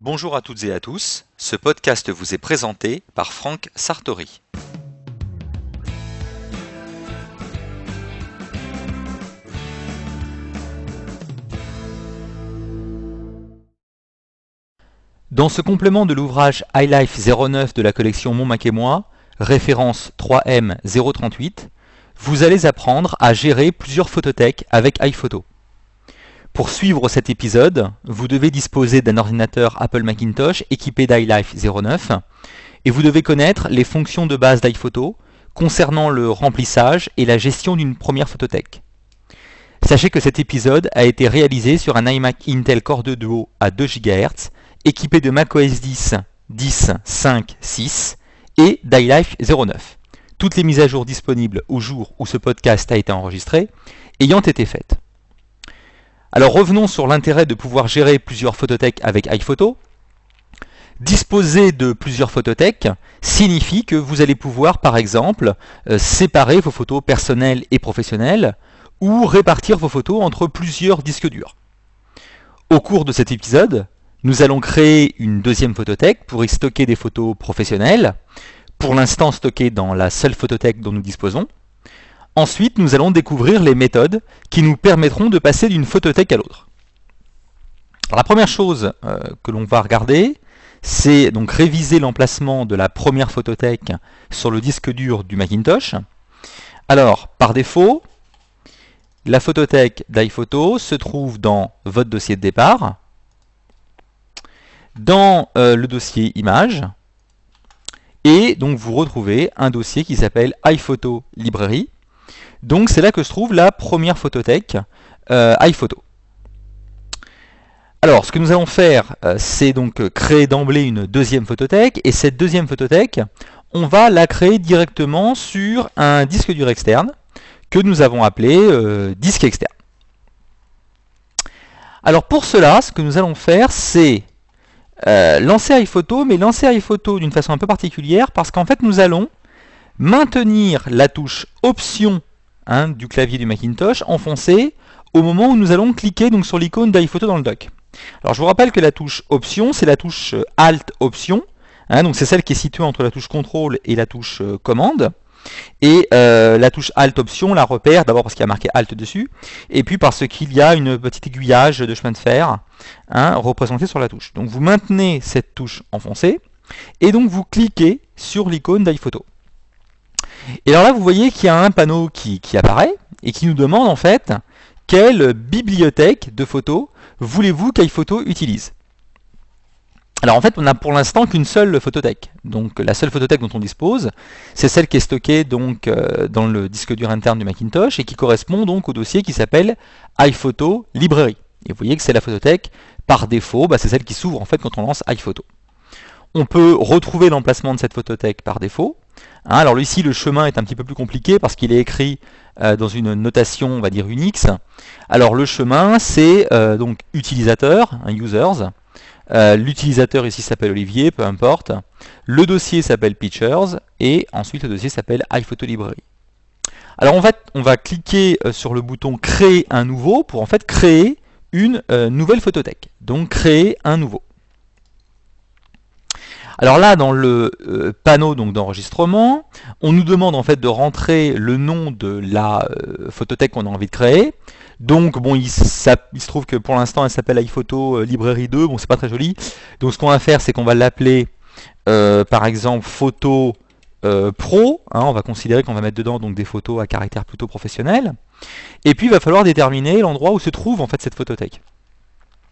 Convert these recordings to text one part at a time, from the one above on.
Bonjour à toutes et à tous, ce podcast vous est présenté par Franck Sartori. Dans ce complément de l'ouvrage iLife 09 de la collection Mon Mac et moi, référence 3M038, vous allez apprendre à gérer plusieurs photothèques avec iPhoto. Pour suivre cet épisode, vous devez disposer d'un ordinateur Apple Macintosh équipé d'iLife 09 et vous devez connaître les fonctions de base d'iPhoto concernant le remplissage et la gestion d'une première photothèque. Sachez que cet épisode a été réalisé sur un iMac Intel Core 2 Duo à 2 GHz équipé de macOS 10 10 5 6 et d'iLife 09. Toutes les mises à jour disponibles au jour où ce podcast a été enregistré ayant été faites. Alors revenons sur l'intérêt de pouvoir gérer plusieurs photothèques avec iPhoto. Disposer de plusieurs photothèques signifie que vous allez pouvoir par exemple euh, séparer vos photos personnelles et professionnelles ou répartir vos photos entre plusieurs disques durs. Au cours de cet épisode, nous allons créer une deuxième photothèque pour y stocker des photos professionnelles, pour l'instant stockées dans la seule photothèque dont nous disposons. Ensuite, nous allons découvrir les méthodes qui nous permettront de passer d'une photothèque à l'autre. La première chose euh, que l'on va regarder, c'est donc réviser l'emplacement de la première photothèque sur le disque dur du Macintosh. Alors, par défaut, la photothèque d'iPhoto se trouve dans votre dossier de départ, dans euh, le dossier Images, et donc vous retrouvez un dossier qui s'appelle iPhoto Librairie, donc c'est là que se trouve la première photothèque euh, iPhoto. Alors, ce que nous allons faire, euh, c'est donc créer d'emblée une deuxième photothèque, et cette deuxième photothèque, on va la créer directement sur un disque dur externe, que nous avons appelé euh, disque externe. Alors pour cela, ce que nous allons faire, c'est lancer iPhoto, mais lancer iPhoto d'une façon un peu particulière, parce qu'en fait nous allons maintenir la touche Option Hein, du clavier du Macintosh enfoncé au moment où nous allons cliquer donc, sur l'icône d'iPhoto dans le dock. Alors je vous rappelle que la touche Option, c'est la touche euh, Alt Option, hein, donc c'est celle qui est située entre la touche Contrôle et la touche euh, Commande. Et euh, la touche Alt Option la repère, d'abord parce qu'il y a marqué Alt dessus, et puis parce qu'il y a une petite aiguillage de chemin de fer hein, représenté sur la touche. Donc vous maintenez cette touche enfoncée, et donc vous cliquez sur l'icône d'iPhoto. Et alors là, vous voyez qu'il y a un panneau qui, apparaît et qui nous demande en fait quelle bibliothèque de photos voulez-vous qu'iPhoto utilise? Alors en fait, on n'a pour l'instant qu'une seule photothèque. Donc la seule photothèque dont on dispose, c'est celle qui est stockée donc euh, dans le disque dur interne du Macintosh et qui correspond donc au dossier qui s'appelle iPhoto Librairie. Et vous voyez que c'est la photothèque par défaut, bah, c'est celle qui s'ouvre en fait quand on lance iPhoto. On peut retrouver l'emplacement de cette photothèque par défaut. Hein, alors ici, le chemin est un petit peu plus compliqué parce qu'il est écrit euh, dans une notation, on va dire Unix. Alors le chemin, c'est euh, donc utilisateur, un users. Euh, l'utilisateur ici s'appelle Olivier, peu importe. Le dossier s'appelle Pictures et ensuite le dossier s'appelle iPhoto Library. Alors on va cliquer sur le bouton créer un nouveau pour en fait créer une nouvelle photothèque. Donc créer un nouveau. Alors là, dans le euh, panneau d'enregistrement, on nous demande en fait de rentrer le nom de la euh, photothèque qu'on a envie de créer. Donc bon, il, se trouve que pour l'instant elle s'appelle iPhoto euh, Librairie 2, bon c'est pas très joli. Donc ce qu'on va faire c'est qu'on va l'appeler par exemple photo pro, hein. on va considérer qu'on va mettre dedans donc des photos à caractère plutôt professionnel. Et puis il va falloir déterminer l'endroit où se trouve en fait cette photothèque.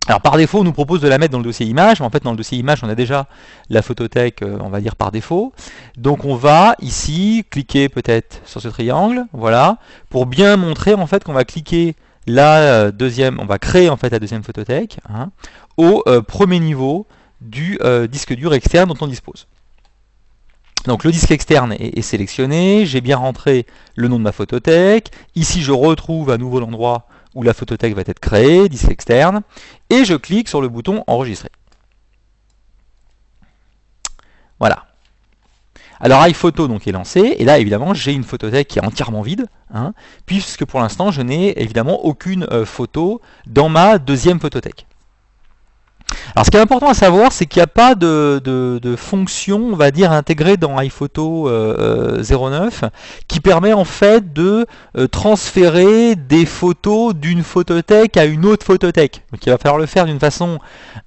Alors par défaut, on nous propose de la mettre dans le dossier image, mais en fait dans le dossier image, on a déjà la photothèque, euh, on va dire par défaut. Donc on va ici cliquer peut-être sur ce triangle, voilà, pour bien montrer en fait qu'on va cliquer la euh, deuxième, on va créer en fait la deuxième photothèque hein, au euh, premier niveau du disque dur externe dont on dispose. Donc le disque externe est, est sélectionné, j'ai bien rentré le nom de ma photothèque. Ici je retrouve à nouveau l'endroit où la photothèque va être créée, disque externe, et je clique sur le bouton enregistrer. Voilà. Alors iPhoto donc est lancé, et là évidemment j'ai une photothèque qui est entièrement vide, hein, puisque pour l'instant je n'ai évidemment aucune euh, photo dans ma deuxième photothèque. Alors ce qui est important à savoir, c'est qu'il n'y a pas de, fonction, on va dire, intégrée dans iPhoto 09 euh, qui permet en fait de transférer des photos d'une photothèque à une autre photothèque. Donc il va falloir le faire d'une façon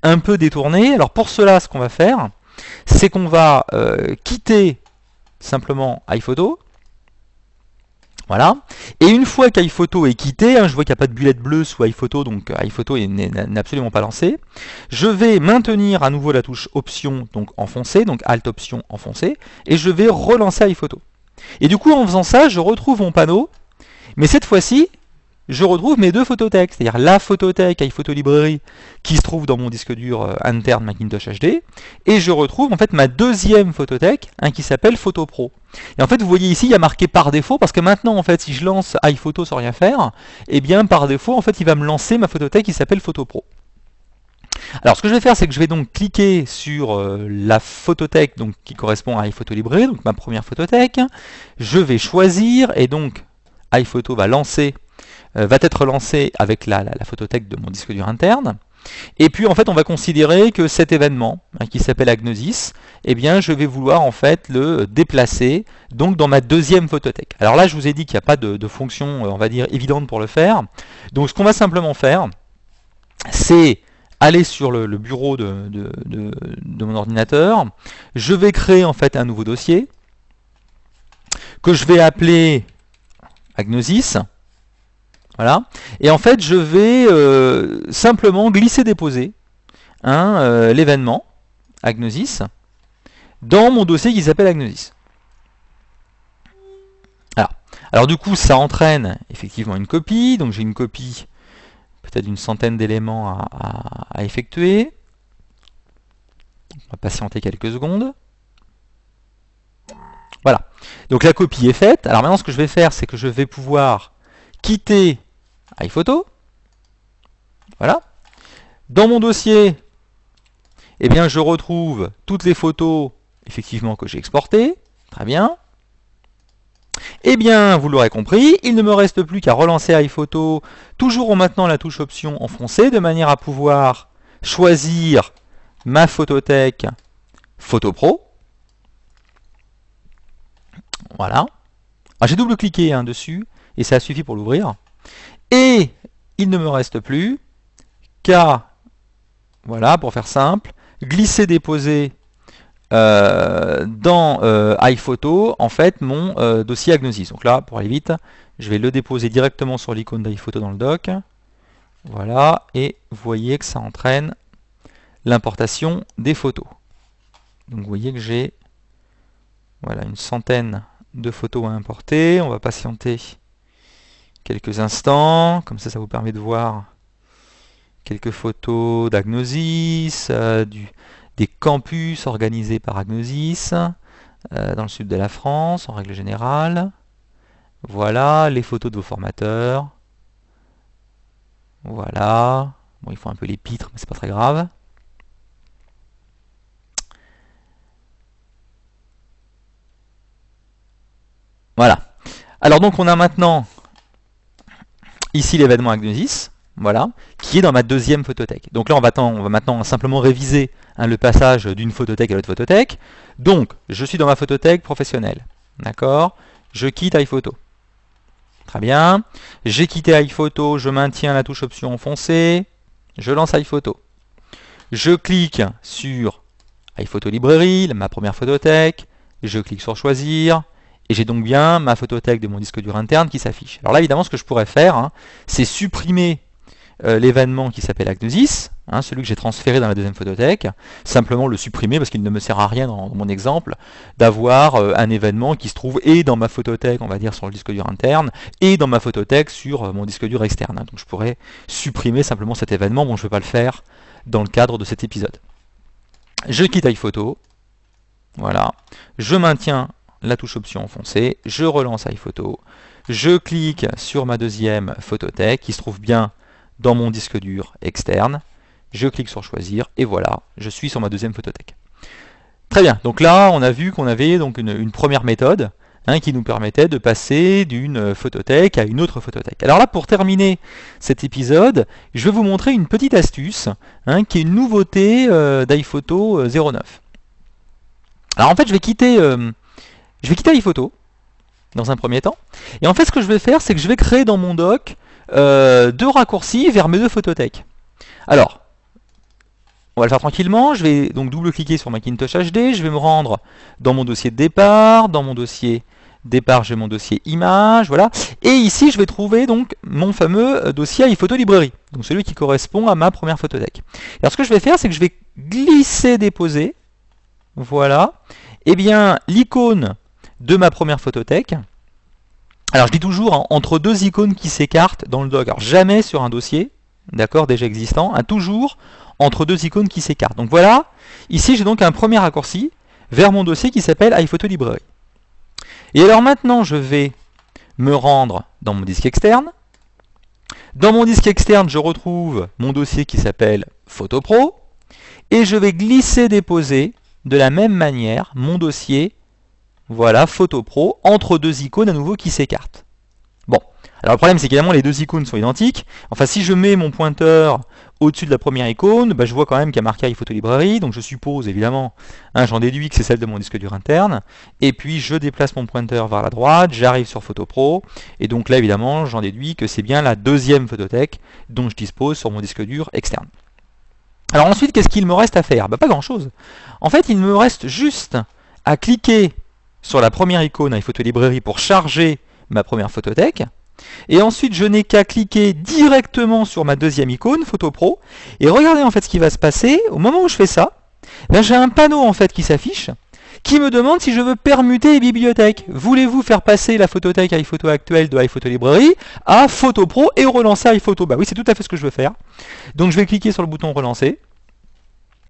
un peu détournée. Alors pour cela, ce qu'on va faire, c'est qu'on va quitter simplement iPhoto, voilà. Et une fois qu'iPhoto est quitté, hein, je vois qu'il n'y a pas de bullette bleue sous iPhoto, donc euh, iPhoto n'est absolument pas lancé. Je vais maintenir à nouveau la touche Option, donc enfoncée, donc Alt Option enfoncée, et je vais relancer iPhoto. Et du coup, en faisant ça, je retrouve mon panneau, mais cette fois-ci, je retrouve mes deux photothèques, c'est-à-dire la photothèque iPhoto Librairie qui se trouve dans mon disque dur euh, interne Macintosh HD, et je retrouve en fait ma deuxième photothèque hein, qui s'appelle Photo Pro. Et en fait, vous voyez ici, il y a marqué par défaut, parce que maintenant, en fait, si je lance iPhoto sans rien faire, eh bien, par défaut, en fait, il va me lancer ma photothèque qui s'appelle Photo Pro. Alors ce que je vais faire, c'est que je vais donc cliquer sur euh, la photothèque donc, qui correspond à iPhoto Librairie, donc ma première photothèque. Je vais choisir, et donc iPhoto va lancer va être lancé avec la, photothèque de mon disque dur interne. Et puis en fait on va considérer que cet événement hein, qui s'appelle Agnosis, eh bien je vais vouloir en fait le déplacer donc dans ma deuxième photothèque. Alors là je vous ai dit qu'il n'y a pas de, fonction euh, on va dire évidente pour le faire. Donc ce qu'on va simplement faire, c'est aller sur le, bureau de, de, mon ordinateur. Je vais créer en fait un nouveau dossier que je vais appeler Agnosis. Voilà. Et en fait, je vais euh, simplement glisser-déposer hein, euh, l'événement Agnosis dans mon dossier qui s'appelle Agnosis. Alors du coup, ça entraîne effectivement une copie. Donc j'ai une copie, peut-être d'une centaine d'éléments à, effectuer. On va patienter quelques secondes. Voilà. Donc la copie est faite. Alors maintenant, ce que je vais faire, c'est que je vais pouvoir quitter iPhoto. Voilà. Dans mon dossier, eh bien, je retrouve toutes les photos effectivement que j'ai exportées. Très bien. Eh bien, vous l'aurez compris, il ne me reste plus qu'à relancer iPhoto, toujours en maintenant la touche Option enfoncée, de manière à pouvoir choisir ma photothèque Photo Pro. Voilà. Ah, j'ai double-cliqué hein, dessus, et ça a suffi pour l'ouvrir. Et il ne me reste plus qu'à, voilà, pour faire simple, glisser, déposer euh, dans euh, iPhoto, en fait, mon euh, dossier Agnosis. Donc là, pour aller vite, je vais le déposer directement sur l'icône d'iPhoto dans le doc. Voilà, et vous voyez que ça entraîne l'importation des photos. Donc vous voyez que j'ai voilà, une centaine de photos à importer. On va patienter quelques instants. Comme ça, ça vous permet de voir quelques photos d'Agnosis, euh, des campus organisés par Agnosis euh, dans le sud de la France, en règle générale. Voilà les photos de vos formateurs. Voilà. Bon, il faut un peu les pitres, mais c'est pas très grave. Voilà. Alors donc on a maintenant ici l'événement Agnosis, voilà, qui est dans ma deuxième photothèque. Donc là, on va, maintenant simplement réviser hein, le passage d'une photothèque à l'autre photothèque. Donc, je suis dans ma photothèque professionnelle. D'accord? Je quitte iPhoto. Très bien. J'ai quitté iPhoto, je maintiens la touche option enfoncée. Je lance iPhoto. Je clique sur iPhoto Librairie, ma première photothèque. Je clique sur Choisir. Et j'ai donc bien ma photothèque de mon disque dur interne qui s'affiche. Alors là, évidemment, ce que je pourrais faire, hein, c'est supprimer euh, l'événement qui s'appelle Agnosis, hein, celui que j'ai transféré dans la deuxième photothèque, simplement le supprimer parce qu'il ne me sert à rien dans, mon exemple d'avoir euh, un événement qui se trouve et dans ma photothèque, on va dire, sur le disque dur interne, et dans ma photothèque sur euh, mon disque dur externe. Hein. Donc je pourrais supprimer simplement cet événement, bon je ne vais pas le faire dans le cadre de cet épisode. Je quitte iPhoto, voilà, je maintiens la touche option enfoncée, je relance iPhoto, je clique sur ma deuxième photothèque qui se trouve bien dans mon disque dur externe, je clique sur choisir et voilà, je suis sur ma deuxième photothèque. Très bien, donc là on a vu qu'on avait donc une, première méthode hein, qui nous permettait de passer d'une photothèque à une autre photothèque. Alors là, pour terminer cet épisode, je vais vous montrer une petite astuce, hein, qui est une nouveauté euh, d'iPhoto 09. Alors en fait, je vais quitter, euh, je vais quitter iPhoto dans un premier temps. Et en fait, ce que je vais faire, c'est que je vais créer dans mon doc euh, deux raccourcis vers mes deux photothèques. Alors, on va le faire tranquillement. Je vais donc double-cliquer sur Macintosh HD. Je vais me rendre dans mon dossier de départ. Dans mon dossier départ, j'ai mon dossier image, voilà. Et ici, je vais trouver donc mon fameux euh, dossier iPhoto Librairie, donc celui qui correspond à ma première photothèque. Alors, ce que je vais faire, c'est que je vais glisser, déposer, voilà, eh bien, l'icône de ma première photothèque. Alors, je dis toujours, hein, entre deux icônes qui s'écartent dans le doc, alors jamais sur un dossier, d'accord, déjà existant, hein, toujours entre deux icônes qui s'écartent. Donc voilà, ici j'ai donc un premier raccourci vers mon dossier qui s'appelle iPhoto Library. Et alors maintenant, je vais me rendre dans mon disque externe. Dans mon disque externe, je retrouve mon dossier qui s'appelle Photo Pro. Et je vais glisser déposer de la même manière mon dossier, voilà, Photo Pro, entre deux icônes à nouveau qui s'écartent. Bon, alors le problème c'est qu'évidemment les deux icônes sont identiques. Enfin si je mets mon pointeur au-dessus de la première icône, bah, je vois quand même qu'il y a marqué iPhoto Library, donc je suppose évidemment, hein, j'en déduis que c'est celle de mon disque dur interne, et puis je déplace mon pointeur vers la droite, j'arrive sur Photo Pro, et donc là évidemment j'en déduis que c'est bien la deuxième photothèque dont je dispose sur mon disque dur externe. Alors ensuite, qu'est-ce qu'il me reste à faire? Bah, Pas grand-chose. En fait, il me reste juste à cliquer sur la première icône iPhoto Library pour charger ma première photothèque, et ensuite, je n'ai qu'à cliquer directement sur ma deuxième icône, Photo Pro. Et regardez en fait ce qui va se passer. Au moment où je fais ça, ben, j'ai un panneau en fait qui s'affiche qui me demande si je veux permuter les bibliothèques. Voulez-vous faire passer la photothèque iPhoto actuelle de iPhoto Library à Photo Pro et relancer iPhoto Bah oui, c'est tout à fait ce que je veux faire. Donc je vais cliquer sur le bouton relancer.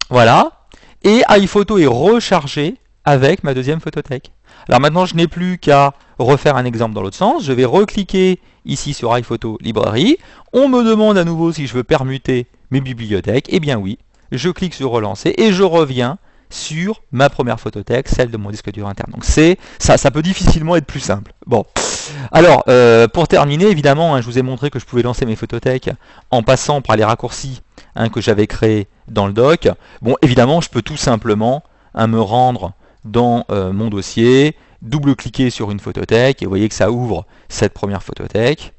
Voilà. Et iPhoto est rechargé avec ma deuxième photothèque. Alors maintenant, je n'ai plus qu'à refaire un exemple dans l'autre sens. Je vais recliquer ici sur iPhoto Library. On me demande à nouveau si je veux permuter mes bibliothèques. Eh bien oui, je clique sur relancer et je reviens sur ma première photothèque, celle de mon disque dur interne. Donc ça peut difficilement être plus simple. Bon, alors euh, pour terminer, évidemment, hein, je vous ai montré que je pouvais lancer mes photothèques en passant par les raccourcis hein, que j'avais créés dans le doc. Bon, évidemment, je peux tout simplement hein, me rendre dans euh, mon dossier, double-cliquer sur une photothèque, et vous voyez que ça ouvre cette première photothèque.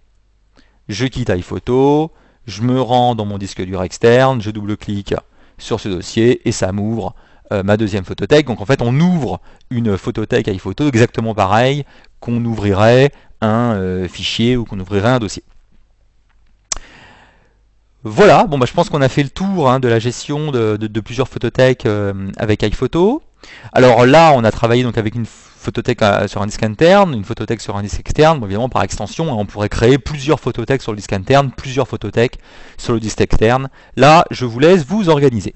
Je quitte iPhoto, je me rends dans mon disque dur externe, je double-clique sur ce dossier, et ça m'ouvre euh, ma deuxième photothèque. Donc en fait, on ouvre une photothèque iPhoto exactement pareil qu'on ouvrirait un euh, fichier ou qu'on ouvrirait un dossier. Voilà, bon bah, je pense qu'on a fait le tour hein, de la gestion de, plusieurs photothèques avec iPhoto. Alors là, on a travaillé donc avec une photothèque euh, sur un disque interne, une photothèque sur un disque externe. évidemment, par extension, on pourrait créer plusieurs photothèques sur le disque interne, plusieurs photothèques sur le disque externe. Là, je vous laisse vous organiser.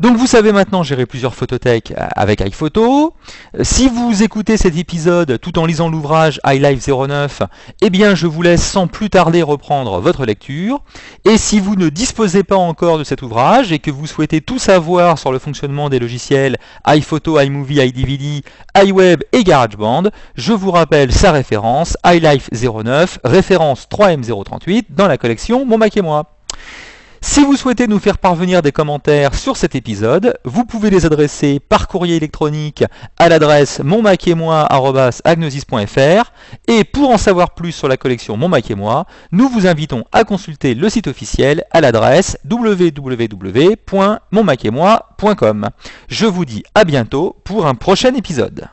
Donc vous savez maintenant gérer plusieurs photothèques euh, avec iPhoto. Euh, si vous écoutez cet épisode tout en lisant l'ouvrage iLife 09, eh bien je vous laisse sans plus tarder reprendre votre lecture. Et si vous ne disposez pas encore de cet ouvrage et que vous souhaitez tout savoir sur le fonctionnement des logiciels iPhoto, iMovie, iDVD, iWeb et GarageBand, je vous rappelle sa référence iLife 09, référence 3M038 dans la collection Mon Mac et moi. Si vous souhaitez nous faire parvenir des commentaires sur cet épisode, vous pouvez les adresser par courrier électronique à l'adresse monmac-et-moi@agnosis.fr et pour en savoir plus sur la collection Mon et moi, nous vous invitons à consulter le site officiel à l'adresse www.monmac-et-moi.com. Je vous dis à bientôt pour un prochain épisode.